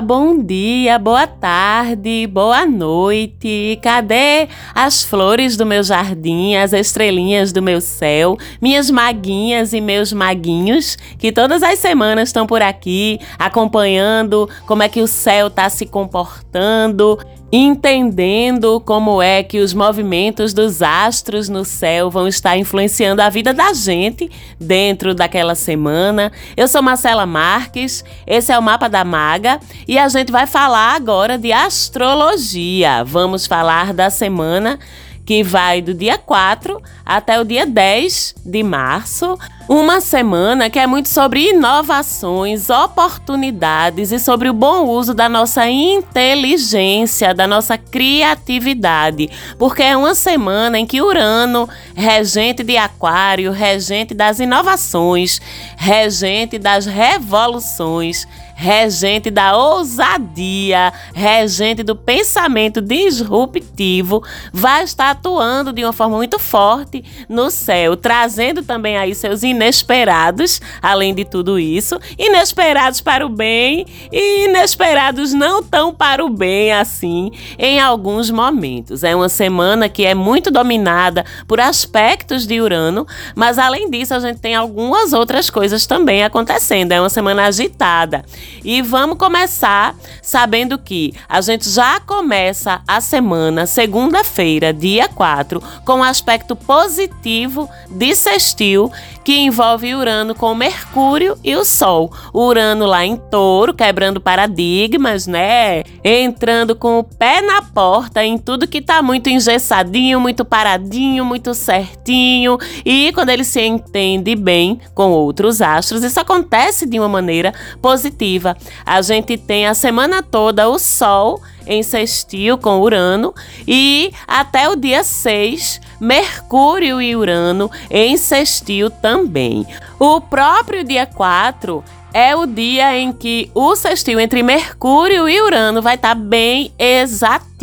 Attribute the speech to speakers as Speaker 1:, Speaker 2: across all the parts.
Speaker 1: Bom dia, boa tarde, boa noite. Cadê as flores do meu jardim, as estrelinhas do meu céu, minhas maguinhas e meus maguinhos que todas as semanas estão por aqui acompanhando como é que o céu está se comportando? Entendendo como é que os movimentos dos astros no céu vão estar influenciando a vida da gente dentro daquela semana. Eu sou Marcela Marques, esse é o Mapa da Maga e a gente vai falar agora de astrologia. Vamos falar da semana que vai do dia 4 até o dia 10 de março. Uma semana que é muito sobre inovações, oportunidades e sobre o bom uso da nossa inteligência, da nossa criatividade. Porque é uma semana em que Urano, regente de Aquário, regente das inovações, regente das revoluções, regente da ousadia, regente do pensamento disruptivo, vai estar atuando de uma forma muito forte no céu, trazendo também aí seus inesperados, além de tudo isso, inesperados para o bem e inesperados não tão para o bem assim em alguns momentos. É uma semana que é muito dominada por aspectos de Urano, mas além disso a gente tem algumas outras coisas também acontecendo. É uma semana agitada. E vamos começar sabendo que a gente já começa a semana, segunda-feira, dia 4, com um aspecto positivo de sextil que envolve Urano com Mercúrio e o Sol. Urano lá em touro, quebrando paradigmas, né? Entrando com o pé na porta em tudo que tá muito engessadinho, muito paradinho, muito certinho. E quando ele se entende bem com outros astros, isso acontece de uma maneira positiva. A gente tem a semana toda o Sol em sextil com Urano e até o dia 6, Mercúrio e Urano em sextil também. O próprio dia 4 é o dia em que o sextil entre Mercúrio e Urano vai estar tá bem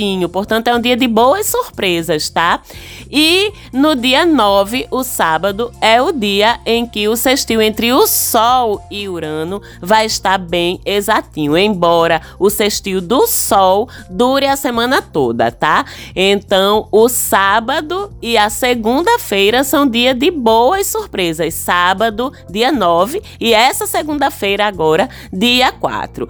Speaker 1: exatinho. Portanto, é um dia de boas surpresas, tá? E no dia 9, o sábado, é o dia em que o sextil entre o Sol e Urano vai estar bem exatinho. Embora o sextil do Sol dure a semana toda, tá? Então, o sábado e a segunda-feira são dia de boas surpresas. Sábado, dia 9, e essa segunda-feira feira agora, dia 4.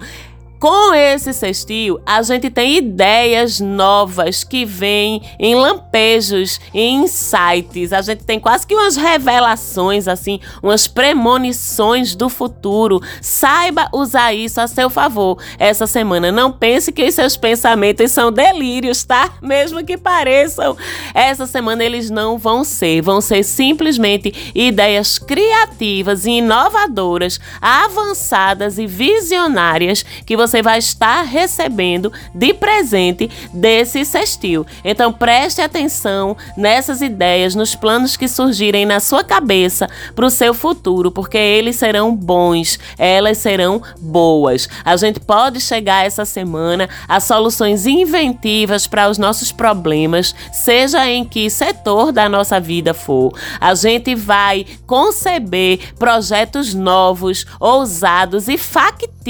Speaker 1: Com esse sextil, a gente tem ideias novas que vêm em lampejos, em insights. A gente tem quase que umas revelações, assim, umas premonições do futuro. Saiba usar isso a seu favor essa semana. Não pense que os seus pensamentos são delírios, tá? Mesmo que pareçam. Essa semana eles não vão ser. Vão ser simplesmente ideias criativas e inovadoras, avançadas e visionárias que você você vai estar recebendo de presente desse sextil. Então preste atenção nessas ideias, nos planos que surgirem na sua cabeça para o seu futuro, porque eles serão bons, elas serão boas. A gente pode chegar essa semana a soluções inventivas para os nossos problemas, seja em que setor da nossa vida for. A gente vai conceber projetos novos, ousados e factíveis,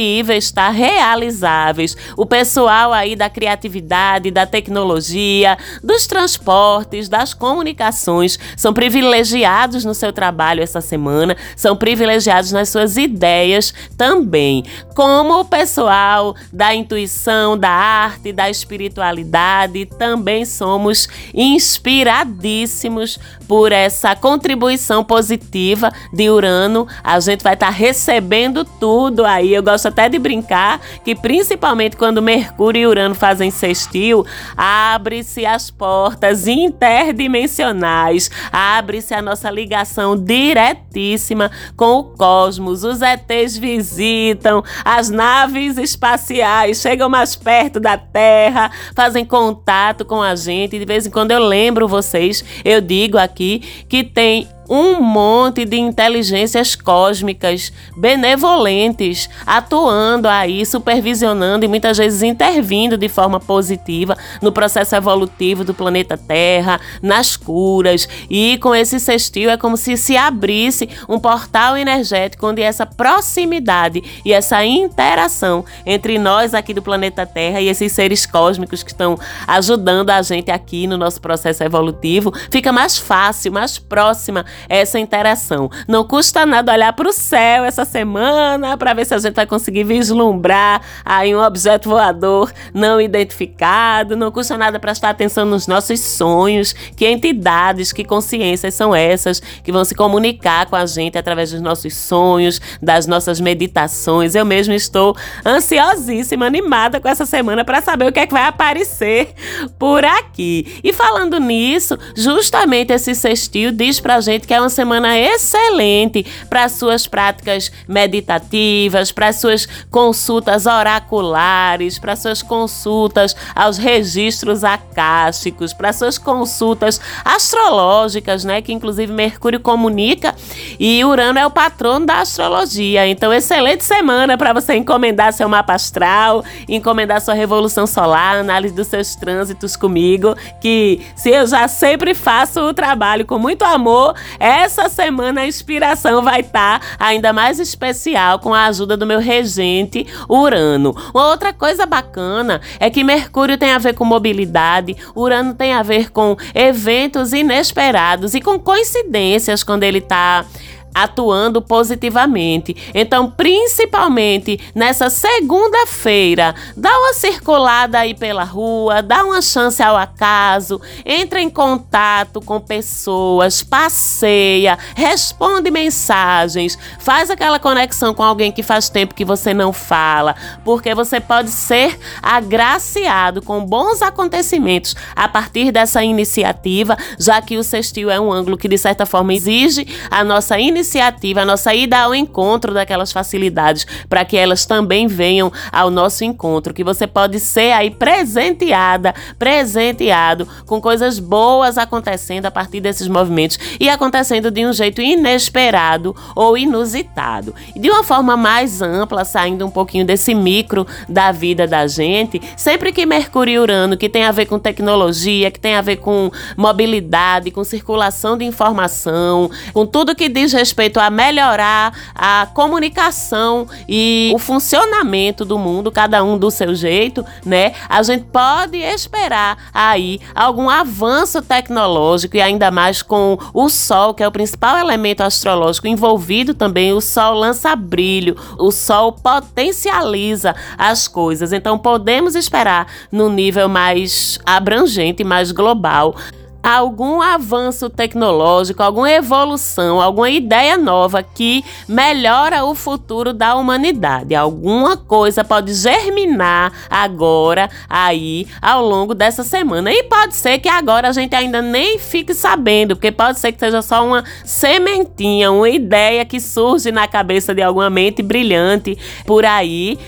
Speaker 1: tá? Reais realizáveis. O pessoal aí da criatividade, da tecnologia, dos transportes, das comunicações são privilegiados no seu trabalho essa semana, são privilegiados nas suas ideias também. Como o pessoal da intuição, da arte, da espiritualidade, também somos inspiradíssimos por essa contribuição positiva de Urano. A gente vai estar tá recebendo tudo aí. Eu gosto até de brincar que principalmente quando Mercúrio e Urano fazem sextil, abre-se as portas interdimensionais, abre-se a nossa ligação diretíssima com o cosmos. Os ETs visitam, as naves espaciais chegam mais perto da Terra, fazem contato com a gente. De vez em quando eu lembro vocês, eu digo aqui que tem um monte de inteligências cósmicas benevolentes atuando aí, supervisionando e muitas vezes intervindo de forma positiva no processo evolutivo do planeta Terra, nas curas. E com esse sextil é como se se abrisse um portal energético onde essa proximidade e essa interação entre nós aqui do planeta Terra e esses seres cósmicos que estão ajudando a gente aqui no nosso processo evolutivo fica mais fácil, mais próxima essa interação. Não custa nada olhar para o céu essa semana para ver se a gente vai conseguir vislumbrar aí um objeto voador não identificado. Não custa nada prestar atenção nos nossos sonhos, que entidades, que consciências são essas que vão se comunicar com a gente através dos nossos sonhos, das nossas meditações. Eu mesmo estou ansiosíssima, animada com essa semana para saber o que é que vai aparecer por aqui. E falando nisso, justamente esse sextil diz pra gente que é uma semana excelente para suas práticas meditativas, para suas consultas oraculares, para suas consultas aos registros acásticos, para suas consultas astrológicas, né, que inclusive Mercúrio comunica e Urano é o patrono da astrologia. Então, excelente semana para você encomendar seu mapa astral, encomendar sua revolução solar, análise dos seus trânsitos comigo, que se eu já sempre faço o trabalho com muito amor, essa semana a inspiração vai estar tá ainda mais especial com a ajuda do meu regente Urano. Uma outra coisa bacana é que Mercúrio tem a ver com mobilidade, Urano tem a ver com eventos inesperados e com coincidências quando ele está atuando positivamente. Então, principalmente nessa segunda-feira, dá uma circulada aí pela rua, dá uma chance ao acaso, entra em contato com pessoas, passeia, responde mensagens, faz aquela conexão com alguém que faz tempo que você não fala, porque você pode ser agraciado com bons acontecimentos a partir dessa iniciativa, já que o sextil é um ângulo que de certa forma exige a nossa iniciativa iniciativa, a nossa ida ao encontro daquelas facilidades, para que elas também venham ao nosso encontro, que você pode ser aí presenteada, presenteado com coisas boas acontecendo a partir desses movimentos e acontecendo de um jeito inesperado ou inusitado. E de uma forma mais ampla, saindo um pouquinho desse micro da vida da gente, sempre que Mercúrio e Urano, que tem a ver com tecnologia, que tem a ver com mobilidade, com circulação de informação, com tudo que diz respeito respeito a melhorar a comunicação e o funcionamento do mundo, cada um do seu jeito, né? A gente pode esperar aí algum avanço tecnológico e ainda mais com o Sol, que é o principal elemento astrológico envolvido também. O Sol lança brilho, o Sol potencializa as coisas. Então podemos esperar no nível mais abrangente, mais global algum avanço tecnológico, alguma evolução, alguma ideia nova que melhora o futuro da humanidade. Alguma coisa pode germinar agora, aí, ao longo dessa semana. E pode ser que agora a gente ainda nem fique sabendo, porque pode ser que seja só uma sementinha, uma ideia que surge na cabeça de alguma mente brilhante por aí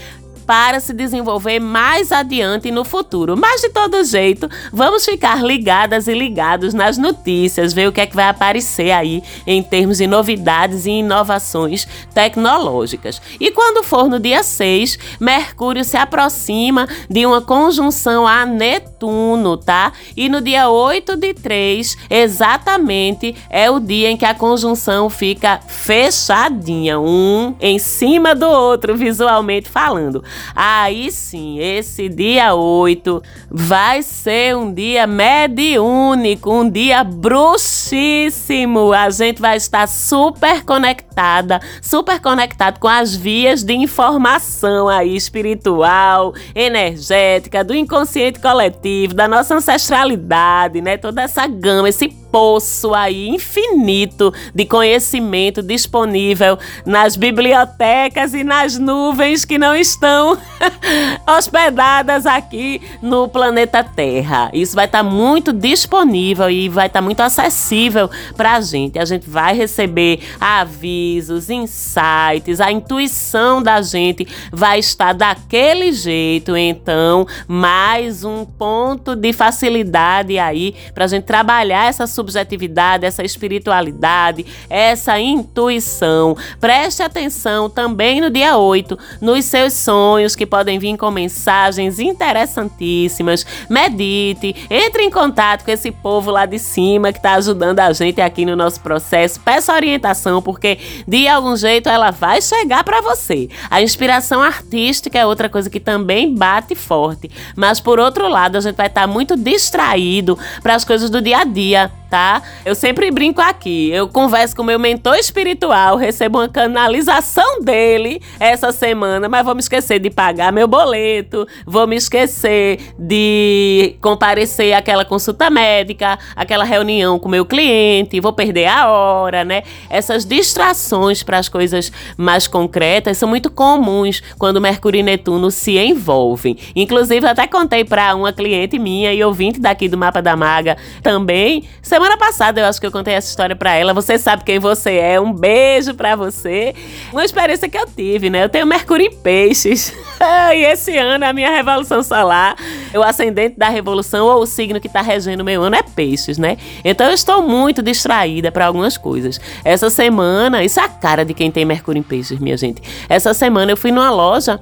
Speaker 1: para se desenvolver mais adiante no futuro. Mas de todo jeito, vamos ficar ligadas e ligados nas notícias, ver o que é que vai aparecer aí em termos de novidades e inovações tecnológicas. E quando for no dia 6, Mercúrio se aproxima de uma conjunção a Netuno, tá? E no dia 8 de 3, exatamente, é o dia em que a conjunção fica fechadinha, um em cima do outro, visualmente falando. Aí sim, esse dia 8 vai ser um dia mediúnico, um dia bruxíssimo. A gente vai estar super conectada, super conectado com as vias de informação aí espiritual, energética, do inconsciente coletivo, da nossa ancestralidade, né? Toda essa gama, esse poço aí infinito de conhecimento disponível nas bibliotecas e nas nuvens que não estão hospedadas aqui no planeta Terra. Isso vai estar tá muito disponível e vai estar tá muito acessível para a gente. A gente vai receber avisos, insights, a intuição da gente vai estar daquele jeito. Então, mais um ponto de facilidade aí para a gente trabalhar essa subjetividade, essa espiritualidade, essa intuição. Preste atenção também no dia 8, nos seus sonhos que podem vir com mensagens interessantíssimas. Medite, entre em contato com esse povo lá de cima que está ajudando a gente aqui no nosso processo. Peça orientação, porque de algum jeito ela vai chegar para você. A inspiração artística é outra coisa que também bate forte. Mas por outro lado, a gente vai estar tá muito distraído para as coisas do dia a dia tá? Eu sempre brinco aqui. Eu converso com meu mentor espiritual, recebo uma canalização dele essa semana, mas vou me esquecer de pagar meu boleto, vou me esquecer de comparecer àquela consulta médica, aquela reunião com meu cliente, vou perder a hora, né? Essas distrações para as coisas mais concretas são muito comuns quando Mercúrio e Netuno se envolvem. Inclusive, até contei para uma cliente minha e ouvinte daqui do Mapa da Maga também, semana Semana passada eu acho que eu contei essa história para ela. Você sabe quem você é. Um beijo para você. Uma experiência que eu tive, né? Eu tenho Mercúrio em Peixes. e esse ano a minha revolução solar, o ascendente da revolução ou o signo que tá regendo o meu ano é Peixes, né? Então eu estou muito distraída para algumas coisas. Essa semana, isso é a cara de quem tem Mercúrio em Peixes, minha gente. Essa semana eu fui numa loja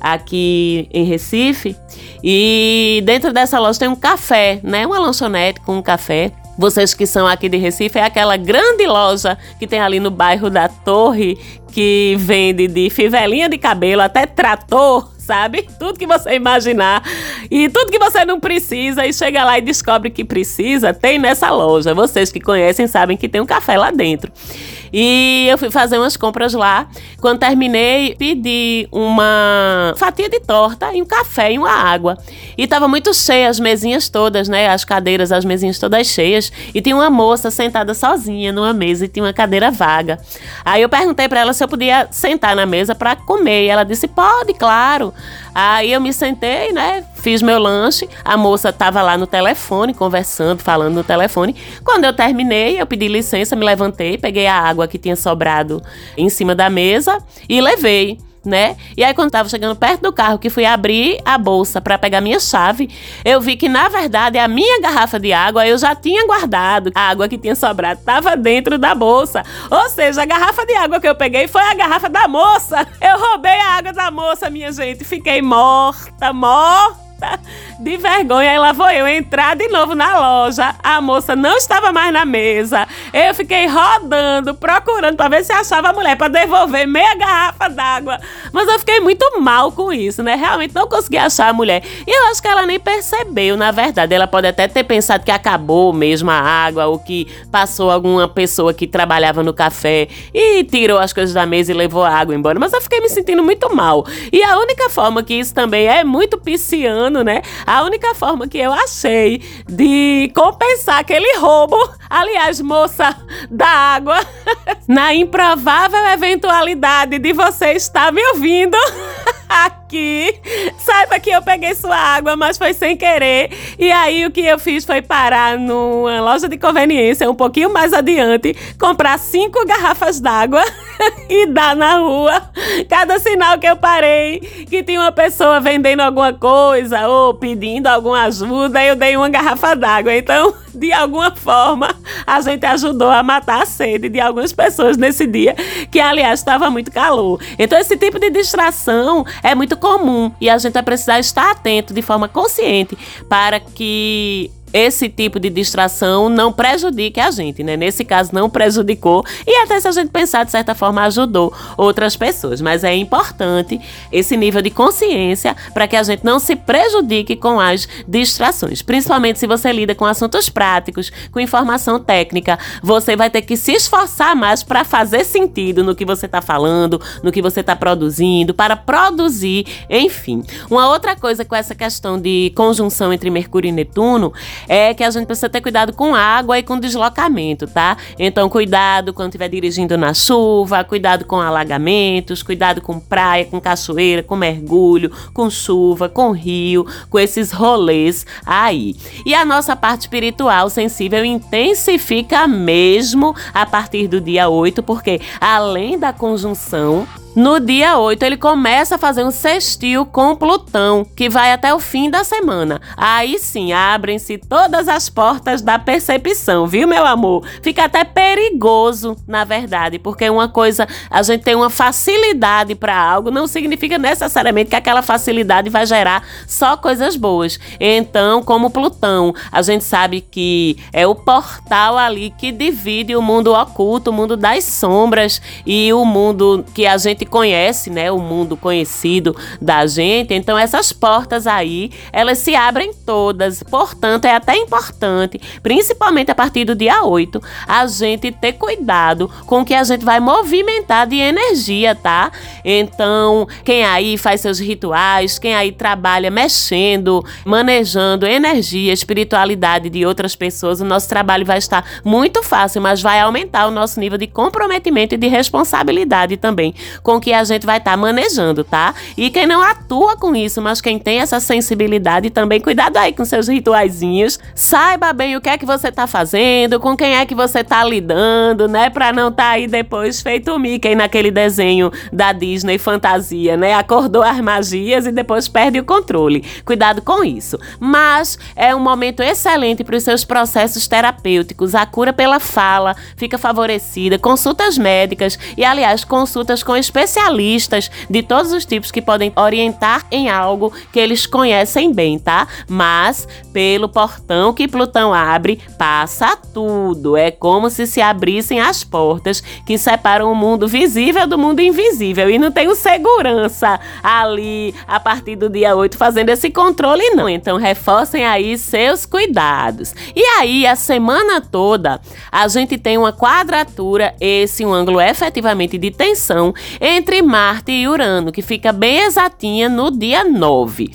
Speaker 1: aqui em Recife e dentro dessa loja tem um café, né? Uma lanchonete com um café. Vocês que são aqui de Recife, é aquela grande loja que tem ali no bairro da Torre, que vende de fivelinha de cabelo até trator, sabe? Tudo que você imaginar. E tudo que você não precisa e chega lá e descobre que precisa, tem nessa loja. Vocês que conhecem sabem que tem um café lá dentro. E eu fui fazer umas compras lá. Quando terminei, pedi uma fatia de torta e um café e uma água. E tava muito cheia as mesinhas todas, né? As cadeiras, as mesinhas todas cheias. E tinha uma moça sentada sozinha numa mesa e tinha uma cadeira vaga. Aí eu perguntei para ela se eu podia sentar na mesa para comer. E ela disse: "Pode, claro". Aí eu me sentei, né? Fiz meu lanche. A moça estava lá no telefone, conversando, falando no telefone. Quando eu terminei, eu pedi licença, me levantei, peguei a água que tinha sobrado em cima da mesa e levei né? E aí quando tava chegando perto do carro que fui abrir a bolsa para pegar minha chave, eu vi que na verdade a minha garrafa de água eu já tinha guardado. A água que tinha sobrado tava dentro da bolsa. Ou seja, a garrafa de água que eu peguei foi a garrafa da moça. Eu roubei a água da moça, minha gente. Fiquei morta, morta de vergonha. Aí lá vou eu entrar de novo na loja. A moça não estava mais na mesa. Eu fiquei rodando, procurando para ver se achava a mulher para devolver meia garrafa d'água. Mas eu fiquei muito mal com isso, né? Realmente não consegui achar a mulher. E eu acho que ela nem percebeu, na verdade. Ela pode até ter pensado que acabou mesmo a água ou que passou alguma pessoa que trabalhava no café e tirou as coisas da mesa e levou a água embora. Mas eu fiquei me sentindo muito mal. E a única forma que isso também é muito pisciano, né? A única forma que eu achei de compensar aquele roubo, aliás, moça da água, na improvável eventualidade de você estar me ouvindo. aqui. Saiba que eu peguei sua água, mas foi sem querer. E aí o que eu fiz foi parar numa loja de conveniência um pouquinho mais adiante, comprar cinco garrafas d'água e dar na rua. Cada sinal que eu parei, que tinha uma pessoa vendendo alguma coisa ou pedindo alguma ajuda, eu dei uma garrafa d'água. Então, de alguma forma, a gente ajudou a matar a sede de algumas pessoas nesse dia, que aliás estava muito calor. Então, esse tipo de distração é muito comum e a gente vai precisar estar atento de forma consciente para que esse tipo de distração não prejudique a gente, né? Nesse caso, não prejudicou e até se a gente pensar de certa forma ajudou outras pessoas. Mas é importante esse nível de consciência para que a gente não se prejudique com as distrações. Principalmente se você lida com assuntos práticos, com informação técnica, você vai ter que se esforçar mais para fazer sentido no que você está falando, no que você está produzindo, para produzir, enfim. Uma outra coisa com essa questão de conjunção entre Mercúrio e Netuno é que a gente precisa ter cuidado com água e com deslocamento, tá? Então, cuidado quando estiver dirigindo na chuva, cuidado com alagamentos, cuidado com praia, com cachoeira, com mergulho, com chuva, com rio, com esses rolês aí. E a nossa parte espiritual sensível intensifica mesmo a partir do dia 8, porque além da conjunção No dia 8, ele começa a fazer um sextil com Plutão, que vai até o fim da semana. Aí sim, abrem-se todas as portas da percepção, viu, meu amor? Fica até perigoso, na verdade, porque uma coisa, a gente tem uma facilidade para algo, não significa necessariamente que aquela facilidade vai gerar só coisas boas. Então, como Plutão, a gente sabe que é o portal ali que divide o mundo oculto, o mundo das sombras e o mundo que a gente conhece, né, o mundo conhecido da gente. Então essas portas aí, elas se abrem todas. Portanto, é até importante, principalmente a partir do dia 8, a gente ter cuidado com o que a gente vai movimentar de energia, tá? Então, quem aí faz seus rituais, quem aí trabalha mexendo, manejando energia, espiritualidade de outras pessoas, o nosso trabalho vai estar muito fácil, mas vai aumentar o nosso nível de comprometimento e de responsabilidade também com com que a gente vai estar tá manejando, tá? E quem não atua com isso, mas quem tem essa sensibilidade também, cuidado aí com seus rituaizinhos. Saiba bem o que é que você tá fazendo, com quem é que você tá lidando, né? Pra não tá aí depois feito o Mickey naquele desenho da Disney fantasia, né? Acordou as magias e depois perde o controle. Cuidado com isso. Mas é um momento excelente para os seus processos terapêuticos. A cura pela fala fica favorecida, consultas médicas e, aliás, consultas com especialistas especialistas de todos os tipos que podem orientar em algo que eles conhecem bem, tá? Mas pelo portão que Plutão abre, passa tudo. É como se se abrissem as portas que separam o mundo visível do mundo invisível. E não tem o segurança ali a partir do dia 8 fazendo esse controle, não. Então reforcem aí seus cuidados. E aí, a semana toda, a gente tem uma quadratura, esse um ângulo efetivamente de tensão entre Marte e Urano, que fica bem exatinha no dia 9.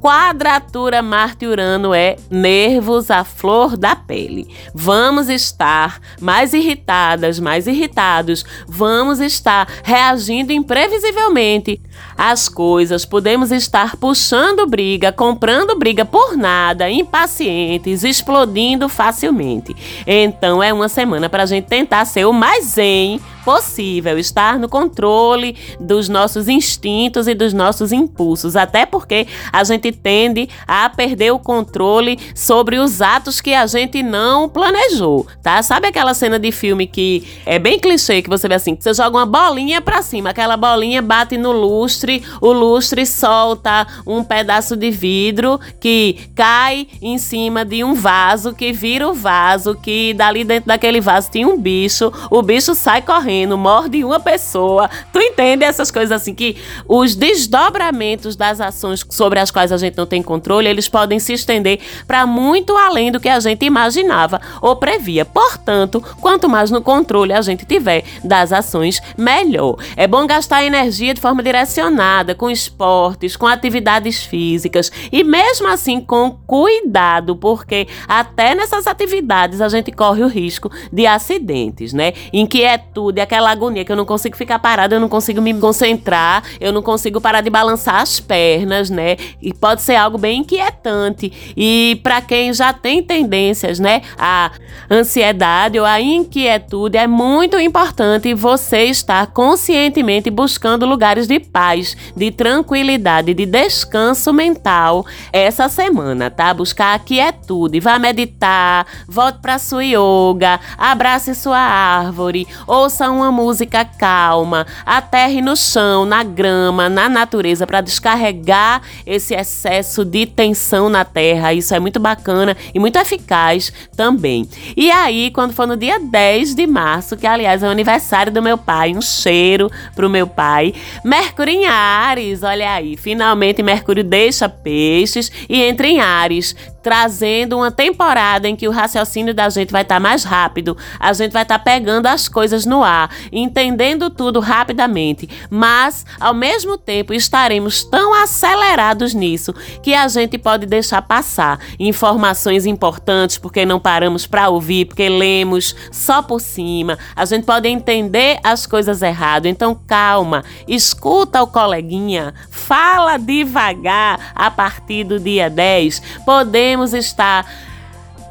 Speaker 1: Quadratura Marte-Urano é nervos à flor da pele. Vamos estar mais irritadas, mais irritados. Vamos estar reagindo imprevisivelmente às coisas. Podemos estar puxando briga, comprando briga por nada, impacientes, explodindo facilmente. Então é uma semana para a gente tentar ser o mais zen possível, estar no controle dos nossos instintos e dos nossos impulsos, até porque a gente tende a perder o controle sobre os atos que a gente não planejou, tá? Sabe aquela cena de filme que é bem clichê que você vê assim, você joga uma bolinha para cima, aquela bolinha bate no lustre, o lustre solta um pedaço de vidro que cai em cima de um vaso que vira o vaso que dali dentro daquele vaso tinha um bicho, o bicho sai correndo, morde uma pessoa. Tu entende essas coisas assim que os desdobramentos das ações sobre as quais a gente não tem controle, eles podem se estender para muito além do que a gente imaginava ou previa. Portanto, quanto mais no controle a gente tiver das ações, melhor. É bom gastar energia de forma direcionada, com esportes, com atividades físicas e mesmo assim com cuidado, porque até nessas atividades a gente corre o risco de acidentes, né? Inquietude, aquela agonia que eu não consigo ficar parada, eu não consigo me concentrar, eu não consigo parar de balançar as pernas, né? E pode ser algo bem inquietante. E para quem já tem tendências, né, a ansiedade ou a inquietude, é muito importante você estar conscientemente buscando lugares de paz, de tranquilidade, de descanso mental essa semana, tá? Buscar a quietude, vá meditar, volte para sua yoga, abrace sua árvore, ouça uma música calma, aterre no chão, na grama, na natureza, para descarregar esse excesso de tensão na terra. Isso é muito bacana e muito eficaz também. E aí, quando for no dia 10 de março, que aliás é o aniversário do meu pai, um cheiro pro meu pai, Mercúrio em Ares, olha aí, finalmente Mercúrio deixa peixes e entra em Ares trazendo uma temporada em que o raciocínio da gente vai estar tá mais rápido, a gente vai estar tá pegando as coisas no ar, entendendo tudo rapidamente, mas ao mesmo tempo estaremos tão acelerados nisso que a gente pode deixar passar informações importantes porque não paramos para ouvir, porque lemos só por cima, a gente pode entender as coisas errado. Então calma, escuta o coleguinha, fala devagar a partir do dia 10. Podemos podemos estar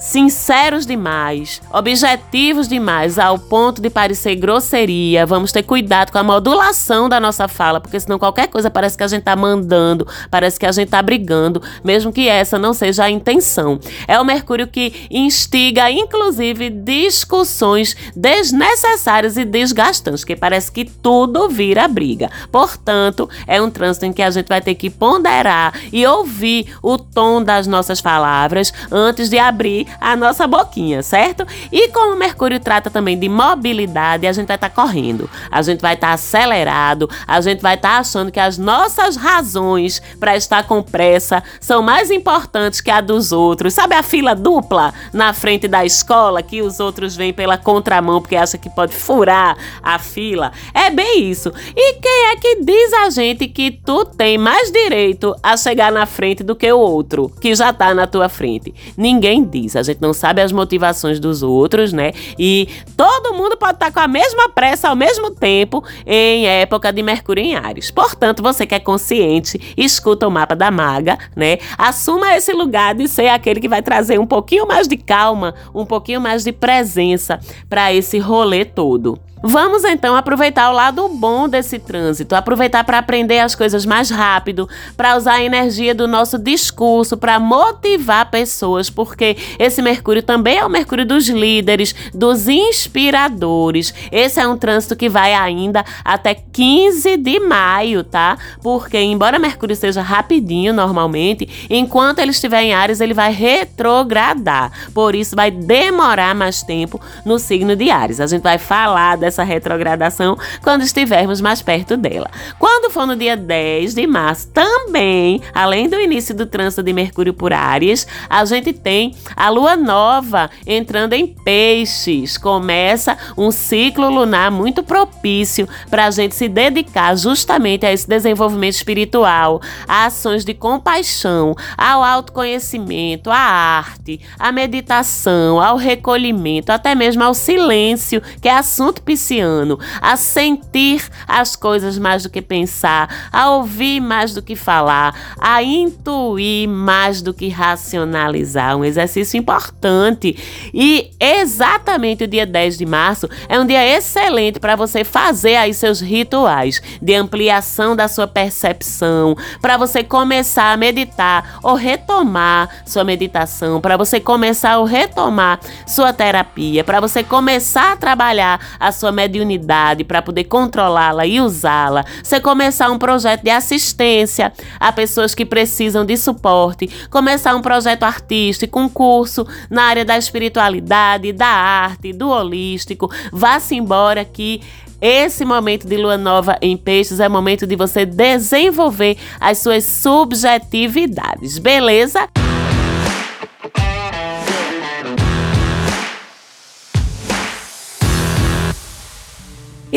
Speaker 1: sinceros demais, objetivos demais, ao ponto de parecer grosseria. Vamos ter cuidado com a modulação da nossa fala, porque senão qualquer coisa parece que a gente tá mandando, parece que a gente tá brigando, mesmo que essa não seja a intenção. É o Mercúrio que instiga, inclusive, discussões desnecessárias e desgastantes, que parece que tudo vira briga. Portanto, é um trânsito em que a gente vai ter que ponderar e ouvir o tom das nossas palavras antes de abrir a nossa boquinha, certo? E como o Mercúrio trata também de mobilidade, a gente vai estar tá correndo, a gente vai estar tá acelerado, a gente vai estar tá achando que as nossas razões para estar com pressa são mais importantes que a dos outros. Sabe a fila dupla na frente da escola que os outros vêm pela contramão porque acha que pode furar a fila? É bem isso. E quem é que diz a gente que tu tem mais direito a chegar na frente do que o outro, que já tá na tua frente? Ninguém diz. A gente não sabe as motivações dos outros, né? E todo mundo pode estar tá com a mesma pressa ao mesmo tempo em época de Mercúrio em Ares. Portanto, você que é consciente, escuta o mapa da maga, né? Assuma esse lugar de ser aquele que vai trazer um pouquinho mais de calma, um pouquinho mais de presença para esse rolê todo. Vamos então aproveitar o lado bom desse trânsito, aproveitar para aprender as coisas mais rápido, para usar a energia do nosso discurso para motivar pessoas, porque esse Mercúrio também é o Mercúrio dos líderes, dos inspiradores. Esse é um trânsito que vai ainda até 15 de maio, tá? Porque embora Mercúrio seja rapidinho normalmente, enquanto ele estiver em Ares, ele vai retrogradar. Por isso vai demorar mais tempo no signo de Ares. A gente vai falar dessa essa retrogradação quando estivermos mais perto dela. Quando for no dia 10 de março, também, além do início do trânsito de Mercúrio por Áries, a gente tem a lua nova entrando em Peixes. Começa um ciclo lunar muito propício para a gente se dedicar justamente a esse desenvolvimento espiritual, a ações de compaixão, ao autoconhecimento, à arte, à meditação, ao recolhimento, até mesmo ao silêncio, que é assunto psíquico ano a sentir as coisas mais do que pensar, a ouvir mais do que falar, a intuir mais do que racionalizar. Um exercício importante. E exatamente o dia 10 de março é um dia excelente para você fazer aí seus rituais de ampliação da sua percepção, para você começar a meditar ou retomar sua meditação, para você começar ou retomar sua terapia, para você começar a trabalhar a sua mediunidade para poder controlá-la e usá-la. Você começar um projeto de assistência a pessoas que precisam de suporte, começar um projeto artístico, um curso na área da espiritualidade, da arte, do holístico. Vá-se embora que esse momento de lua nova em peixes é momento de você desenvolver as suas subjetividades, beleza?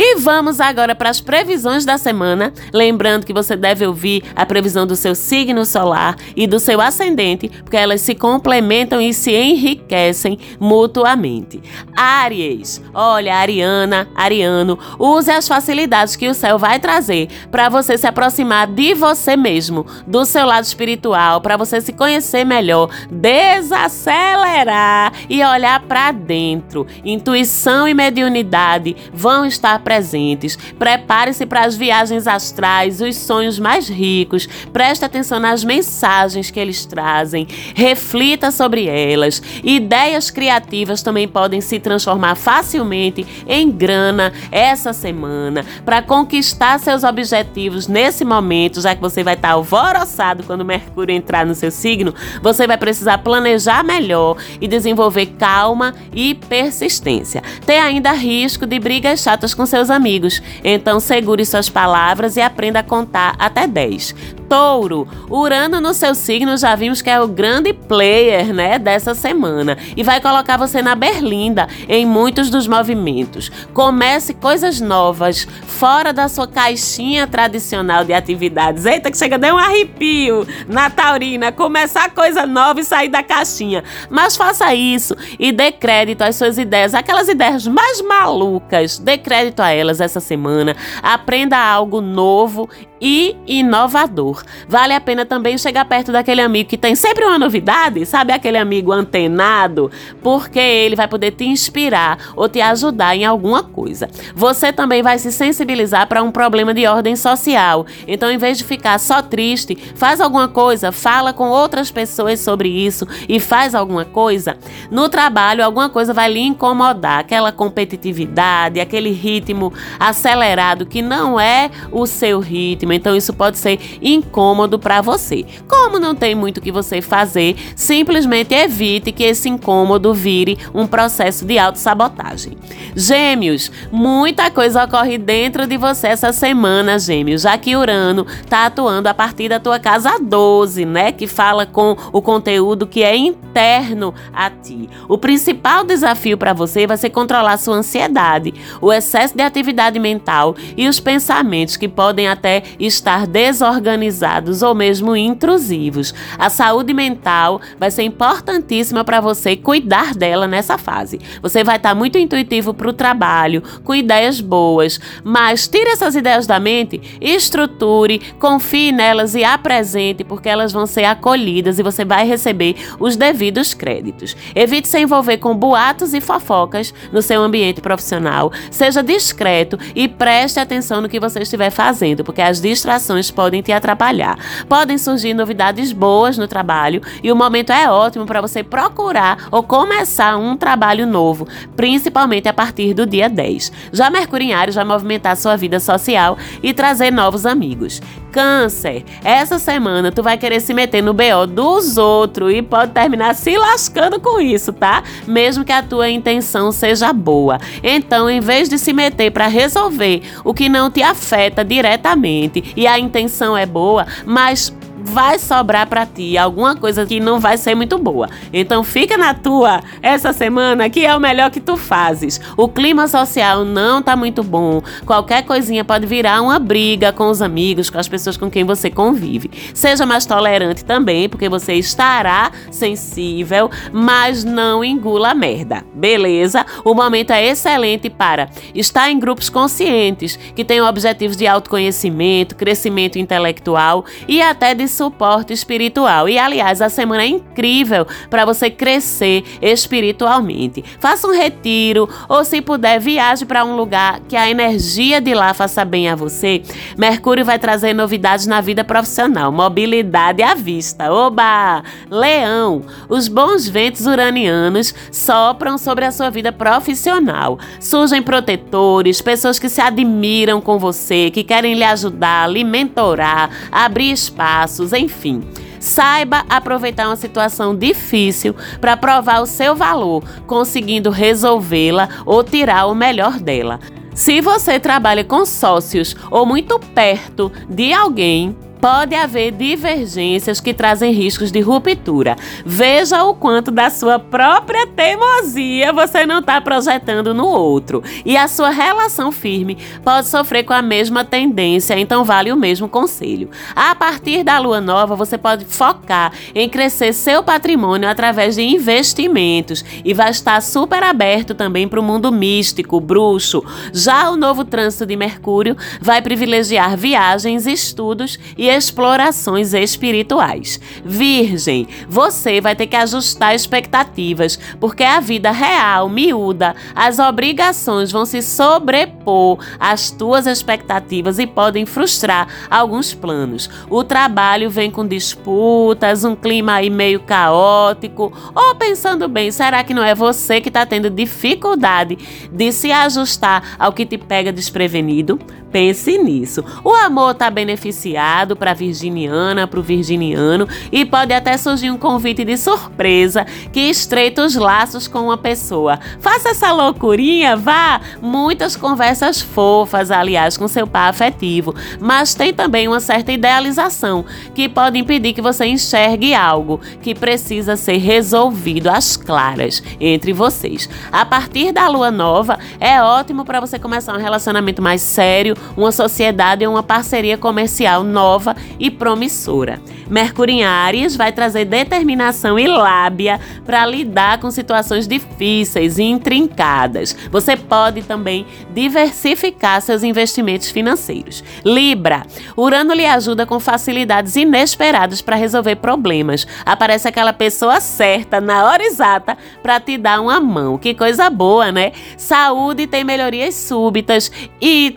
Speaker 1: E vamos agora para as previsões da semana. Lembrando que você deve ouvir a previsão do seu signo solar e do seu ascendente, porque elas se complementam e se enriquecem mutuamente. Aries, olha, Ariana, Ariano, use as facilidades que o céu vai trazer para você se aproximar de você mesmo, do seu lado espiritual, para você se conhecer melhor, desacelerar e olhar para dentro. Intuição e mediunidade vão estar presentes. Prepare-se para as viagens astrais, os sonhos mais ricos. Preste atenção nas mensagens que eles trazem. Reflita sobre elas. Ideias criativas também podem se transformar facilmente em grana essa semana para conquistar seus objetivos nesse momento, já que você vai estar alvoroçado quando Mercúrio entrar no seu signo. Você vai precisar planejar melhor e desenvolver calma e persistência. Tem ainda risco de brigas chatas com seus seus amigos. Então segure suas palavras e aprenda a contar até 10. Touro, Urano no seu signo já vimos que é o grande player, né, dessa semana e vai colocar você na berlinda em muitos dos movimentos. Comece coisas novas, fora da sua caixinha tradicional de atividades. Eita, que chega dar um arrepio na taurina, começar coisa nova e sair da caixinha. Mas faça isso e dê crédito às suas ideias, aquelas ideias mais malucas. Dê crédito a elas essa semana. Aprenda algo novo e inovador. Vale a pena também chegar perto daquele amigo que tem sempre uma novidade, sabe aquele amigo antenado, porque ele vai poder te inspirar ou te ajudar em alguma coisa. Você também vai se sensibilizar para um problema de ordem social. Então, em vez de ficar só triste, faz alguma coisa, fala com outras pessoas sobre isso e faz alguma coisa. No trabalho, alguma coisa vai lhe incomodar, aquela competitividade, aquele ritmo acelerado que não é o seu ritmo. Então, isso pode ser incômodo para você. Como não tem muito o que você fazer, simplesmente evite que esse incômodo vire um processo de autossabotagem. Gêmeos, muita coisa ocorre dentro de você essa semana, Gêmeos, já que Urano está atuando a partir da tua casa 12, né? Que fala com o conteúdo que é interno a ti. O principal desafio para você vai ser controlar sua ansiedade, o excesso de atividade mental e os pensamentos que podem até estar desorganizados ou mesmo intrusivos. A saúde mental vai ser importantíssima para você cuidar dela nessa fase. Você vai estar tá muito intuitivo para o trabalho, com ideias boas, mas tire essas ideias da mente, estruture, confie nelas e apresente, porque elas vão ser acolhidas e você vai receber os devidos créditos. Evite se envolver com boatos e fofocas no seu ambiente profissional. Seja discreto e preste atenção no que você estiver fazendo, porque as distrações podem te atrapalhar. Podem surgir novidades boas no trabalho e o momento é ótimo para você procurar ou começar um trabalho novo, principalmente a partir do dia 10. Já Mercúrio em Ares vai movimentar sua vida social e trazer novos amigos. Câncer, essa semana tu vai querer se meter no BO dos outros e pode terminar se lascando com isso, tá? Mesmo que a tua intenção seja boa. Então, em vez de se meter para resolver o que não te afeta diretamente e a intenção é boa, mas vai sobrar para ti alguma coisa que não vai ser muito boa. Então fica na tua essa semana que é o melhor que tu fazes. O clima social não tá muito bom. Qualquer coisinha pode virar uma briga com os amigos, com as pessoas com quem você convive. Seja mais tolerante também, porque você estará sensível, mas não engula a merda. Beleza? O momento é excelente para estar em grupos conscientes que tenham objetivos de autoconhecimento, crescimento intelectual e até de suporte espiritual. E aliás, a semana é incrível para você crescer espiritualmente. Faça um retiro ou se puder, viaje para um lugar que a energia de lá faça bem a você. Mercúrio vai trazer novidades na vida profissional, mobilidade à vista. Oba! Leão, os bons ventos uranianos sopram sobre a sua vida profissional. Surgem protetores, pessoas que se admiram com você, que querem lhe ajudar, lhe mentorar, abrir espaços enfim. Saiba aproveitar uma situação difícil para provar o seu valor, conseguindo resolvê-la ou tirar o melhor dela. Se você trabalha com sócios ou muito perto de alguém, pode haver divergências que trazem riscos de ruptura. Veja o quanto da sua própria teimosia você não está projetando no outro. E a sua relação firme pode sofrer com a mesma tendência, então vale o mesmo conselho. A partir da lua nova, você pode focar em crescer seu patrimônio através de investimentos e vai estar super aberto também para o mundo místico, bruxo. Já o novo trânsito de Mercúrio vai privilegiar viagens, estudos e explorações espirituais. Virgem, você vai ter que ajustar expectativas, porque a vida real, miúda, as obrigações vão se sobrepor às tuas expectativas e podem frustrar alguns planos. O trabalho vem com disputas, um clima aí meio caótico, ou pensando bem, será que não é você que está tendo dificuldade de se ajustar ao que te pega desprevenido? Pense nisso. O amor está beneficiado para a virginiana, para o virginiano e pode até surgir um convite de surpresa que estreita os laços com uma pessoa. Faça essa loucurinha, vá! Muitas conversas fofas, aliás, com seu pai afetivo, mas tem também uma certa idealização que pode impedir que você enxergue algo que precisa ser resolvido às claras entre vocês. A partir da lua nova, é ótimo para você começar um relacionamento mais sério uma sociedade ou uma parceria comercial nova e promissora. Mercúrio em Áries vai trazer determinação e lábia para lidar com situações difíceis e intrincadas. Você pode também diversificar seus investimentos financeiros. Libra, Urano lhe ajuda com facilidades inesperadas para resolver problemas. Aparece aquela pessoa certa na hora exata para te dar uma mão. Que coisa boa, né? Saúde tem melhorias súbitas e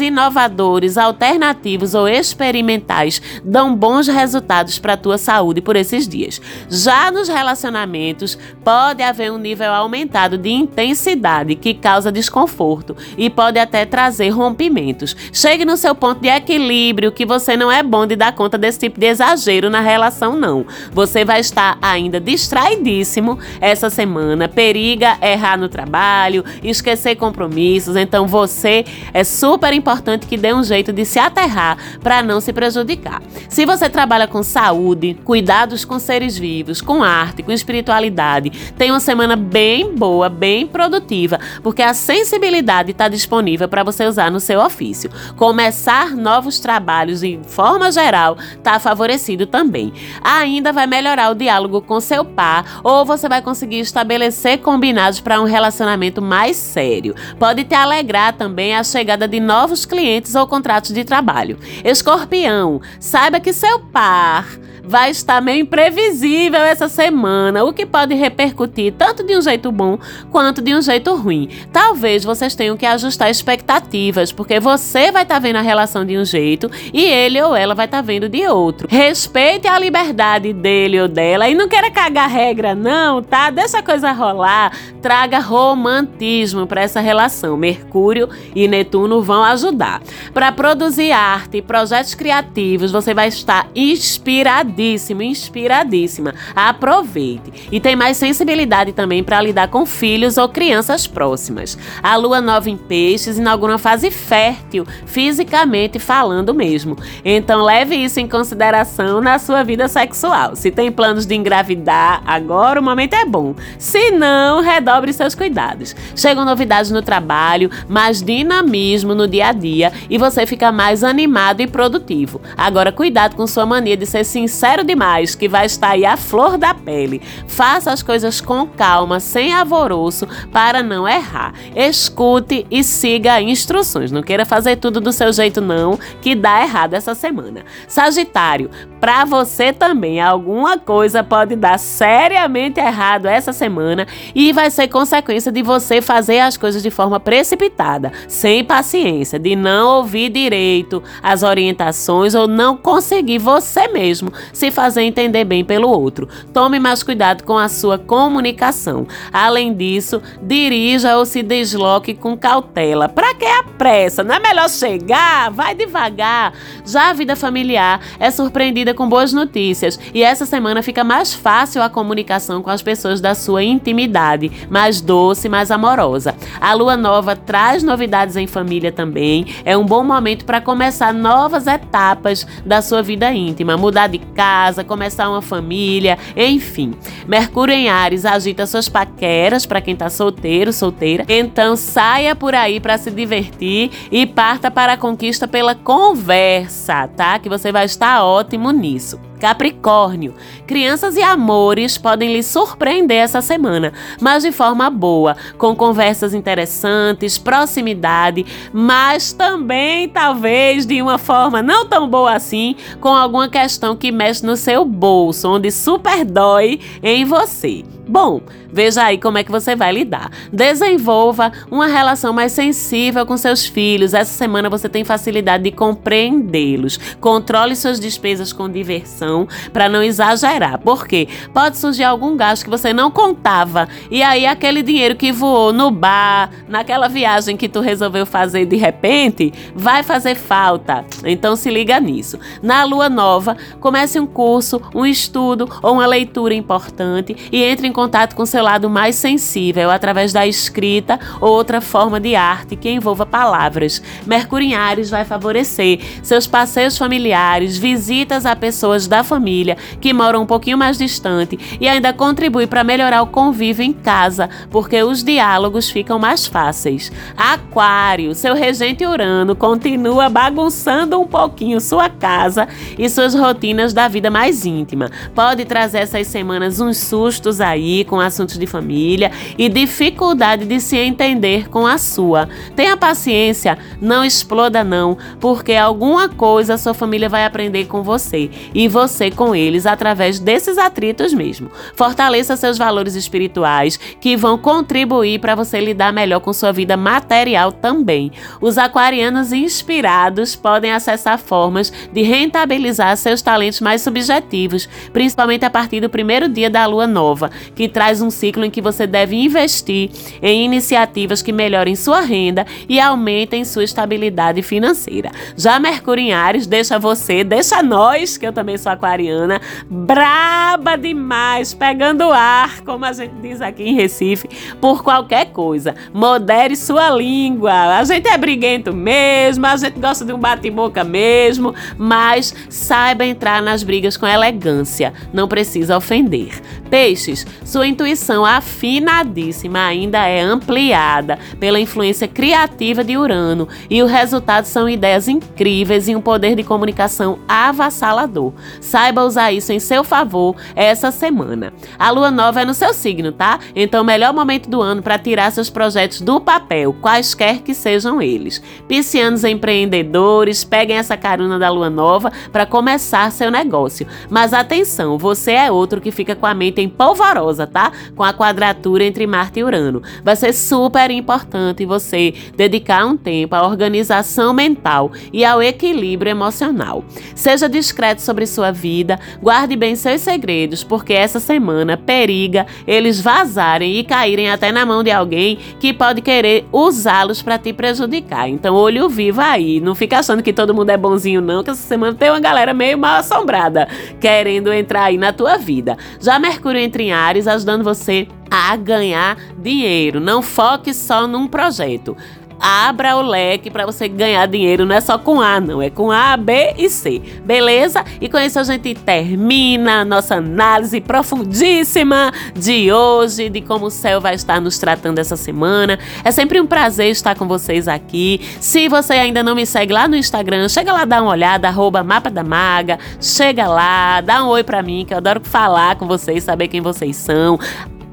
Speaker 1: inovadores, alternativos ou experimentais dão bons resultados para a tua saúde por esses dias. Já nos relacionamentos, pode haver um nível aumentado de intensidade que causa desconforto e pode até trazer rompimentos. Chegue no seu ponto de equilíbrio que você não é bom de dar conta desse tipo de exagero na relação não. Você vai estar ainda distraidíssimo essa semana, periga errar no trabalho, esquecer compromissos, então você é super importante que dê um jeito de se aterrar para não se prejudicar. Se você trabalha com saúde, cuidados com seres vivos, com arte, com espiritualidade, tem uma semana bem boa, bem produtiva, porque a sensibilidade está disponível para você usar no seu ofício. Começar novos trabalhos em forma geral está favorecido também. Ainda vai melhorar o diálogo com seu par ou você vai conseguir estabelecer combinados para um relacionamento mais sério. Pode te alegrar também a chegada de novos clientes ou contratos de trabalho. Escorpião, saiba que seu par vai estar meio imprevisível essa semana, o que pode repercutir tanto de um jeito bom quanto de um jeito ruim. Talvez vocês tenham que ajustar expectativas, porque você vai estar tá vendo a relação de um jeito e ele ou ela vai estar tá vendo de outro. Respeite a liberdade dele ou dela e não queira cagar regra, não, tá? Deixa a coisa rolar. Traga romantismo para essa relação. Mercúrio e Netuno vão ajudar. Para produzir arte e projetos criativos, você vai estar inspirado inspiradíssimo, inspiradíssima. Aproveite. E tem mais sensibilidade também para lidar com filhos ou crianças próximas. A lua nova em peixes inaugura uma fase fértil, fisicamente falando mesmo. Então leve isso em consideração na sua vida sexual. Se tem planos de engravidar, agora o momento é bom. Se não, redobre seus cuidados. Chegam novidades no trabalho, mais dinamismo no dia a dia e você fica mais animado e produtivo. Agora cuidado com sua mania de ser sincero sincero demais que vai estar aí a flor da pele. Faça as coisas com calma, sem alvoroço, para não errar. Escute e siga instruções. Não queira fazer tudo do seu jeito, não, que dá errado essa semana. Sagitário, para você também, alguma coisa pode dar seriamente errado essa semana e vai ser consequência de você fazer as coisas de forma precipitada, sem paciência, de não ouvir direito as orientações ou não conseguir você mesmo se fazer entender bem pelo outro. Tome mais cuidado com a sua comunicação. Além disso, dirija ou se desloque com cautela. Para que a pressa? Não é melhor chegar? Vai devagar. Já a vida familiar é surpreendida com boas notícias e essa semana fica mais fácil a comunicação com as pessoas da sua intimidade, mais doce, mais amorosa. A lua nova traz novidades em família também. É um bom momento para começar novas etapas da sua vida íntima, mudar de casa começar uma família, enfim. Mercúrio em Ares agita suas paqueras para quem tá solteiro, solteira. Então saia por aí para se divertir e parta para a conquista pela conversa, tá? Que você vai estar ótimo nisso nisso. Capricórnio, crianças e amores podem lhe surpreender essa semana, mas de forma boa, com conversas interessantes, proximidade, mas também talvez de uma forma não tão boa assim, com alguma questão que mexe no seu bolso, onde super dói em você. Bom, veja aí como é que você vai lidar. Desenvolva uma relação mais sensível com seus filhos. Essa semana você tem facilidade de compreendê-los. Controle suas despesas com diversão para não exagerar. Porque pode surgir algum gasto que você não contava e aí aquele dinheiro que voou no bar, naquela viagem que tu resolveu fazer de repente, vai fazer falta. Então se liga nisso. Na lua nova, comece um curso, um estudo ou uma leitura importante e entre em contato com seu lado mais sensível através da escrita ou outra forma de arte que envolva palavras. Mercúrio em Ares vai favorecer seus passeios familiares, visitas a pessoas da família que moram um pouquinho mais distante e ainda contribui para melhorar o convívio em casa, porque os diálogos ficam mais fáceis. Aquário, seu regente Urano continua bagunçando um pouquinho sua casa e suas rotinas da vida mais íntima. Pode trazer essas semanas uns sustos aí com assuntos de família e dificuldade de se entender com a sua. Tenha paciência, não exploda não, porque alguma coisa sua família vai aprender com você e você com eles através desses atritos mesmo. Fortaleça seus valores espirituais que vão contribuir para você lidar melhor com sua vida material também. Os aquarianos inspirados podem acessar formas de rentabilizar seus talentos mais subjetivos, principalmente a partir do primeiro dia da lua nova, que traz um ciclo em que você deve investir em iniciativas que melhorem sua renda e aumentem sua estabilidade financeira. Já Mercúrio em Ares deixa você, deixa nós, que eu também sou aquariana, braba demais, pegando ar, como a gente diz aqui em Recife, por qualquer coisa. Modere sua língua. A gente é briguento mesmo, a gente gosta de um bate-boca mesmo, mas saiba entrar nas brigas com elegância. Não precisa ofender. Peixes, sua intuição afinadíssima ainda é ampliada pela influência criativa de Urano e o resultado são ideias incríveis e um poder de comunicação avassalador. Saiba usar isso em seu favor essa semana. A lua nova é no seu signo, tá? Então, o melhor momento do ano para tirar seus projetos do papel, quaisquer que sejam eles. Piscianos empreendedores, peguem essa carona da lua nova para começar seu negócio. Mas atenção, você é outro que fica com a mente empolvorosa, tá? Com a quadratura entre Marte e Urano. Vai ser super importante você dedicar um tempo à organização mental e ao equilíbrio emocional. Seja discreto sobre sua vida, guarde bem seus segredos, porque essa semana periga eles vazarem e caírem até na mão de alguém que pode querer usá-los para te prejudicar. Então, olho vivo aí. Não fica achando que todo mundo é bonzinho, não, que essa semana tem uma galera meio mal assombrada querendo entrar aí na tua vida. Já Mercúrio entra em Ares, ajudando você a ganhar dinheiro. Não foque só num projeto abra o leque para você ganhar dinheiro. Não é só com A, não. É com A, B e C. Beleza? E com isso a gente termina a nossa análise profundíssima de hoje, de como o céu vai estar nos tratando essa semana. É sempre um prazer estar com vocês aqui. Se você ainda não me segue lá no Instagram, chega lá, dá uma olhada, arroba Mapa da Maga. Chega lá, dá um oi pra mim, que eu adoro falar com vocês, saber quem vocês são.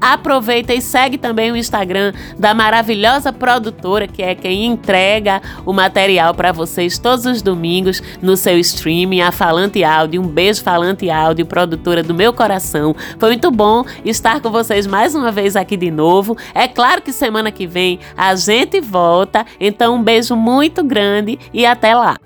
Speaker 1: Aproveita e segue também o Instagram da maravilhosa produtora, que é quem entrega o material para vocês todos os domingos no seu streaming, a Falante Áudio. Um beijo, Falante Áudio, produtora do meu coração. Foi muito bom estar com vocês mais uma vez aqui de novo. É claro que semana que vem a gente volta, então um beijo muito grande e até lá.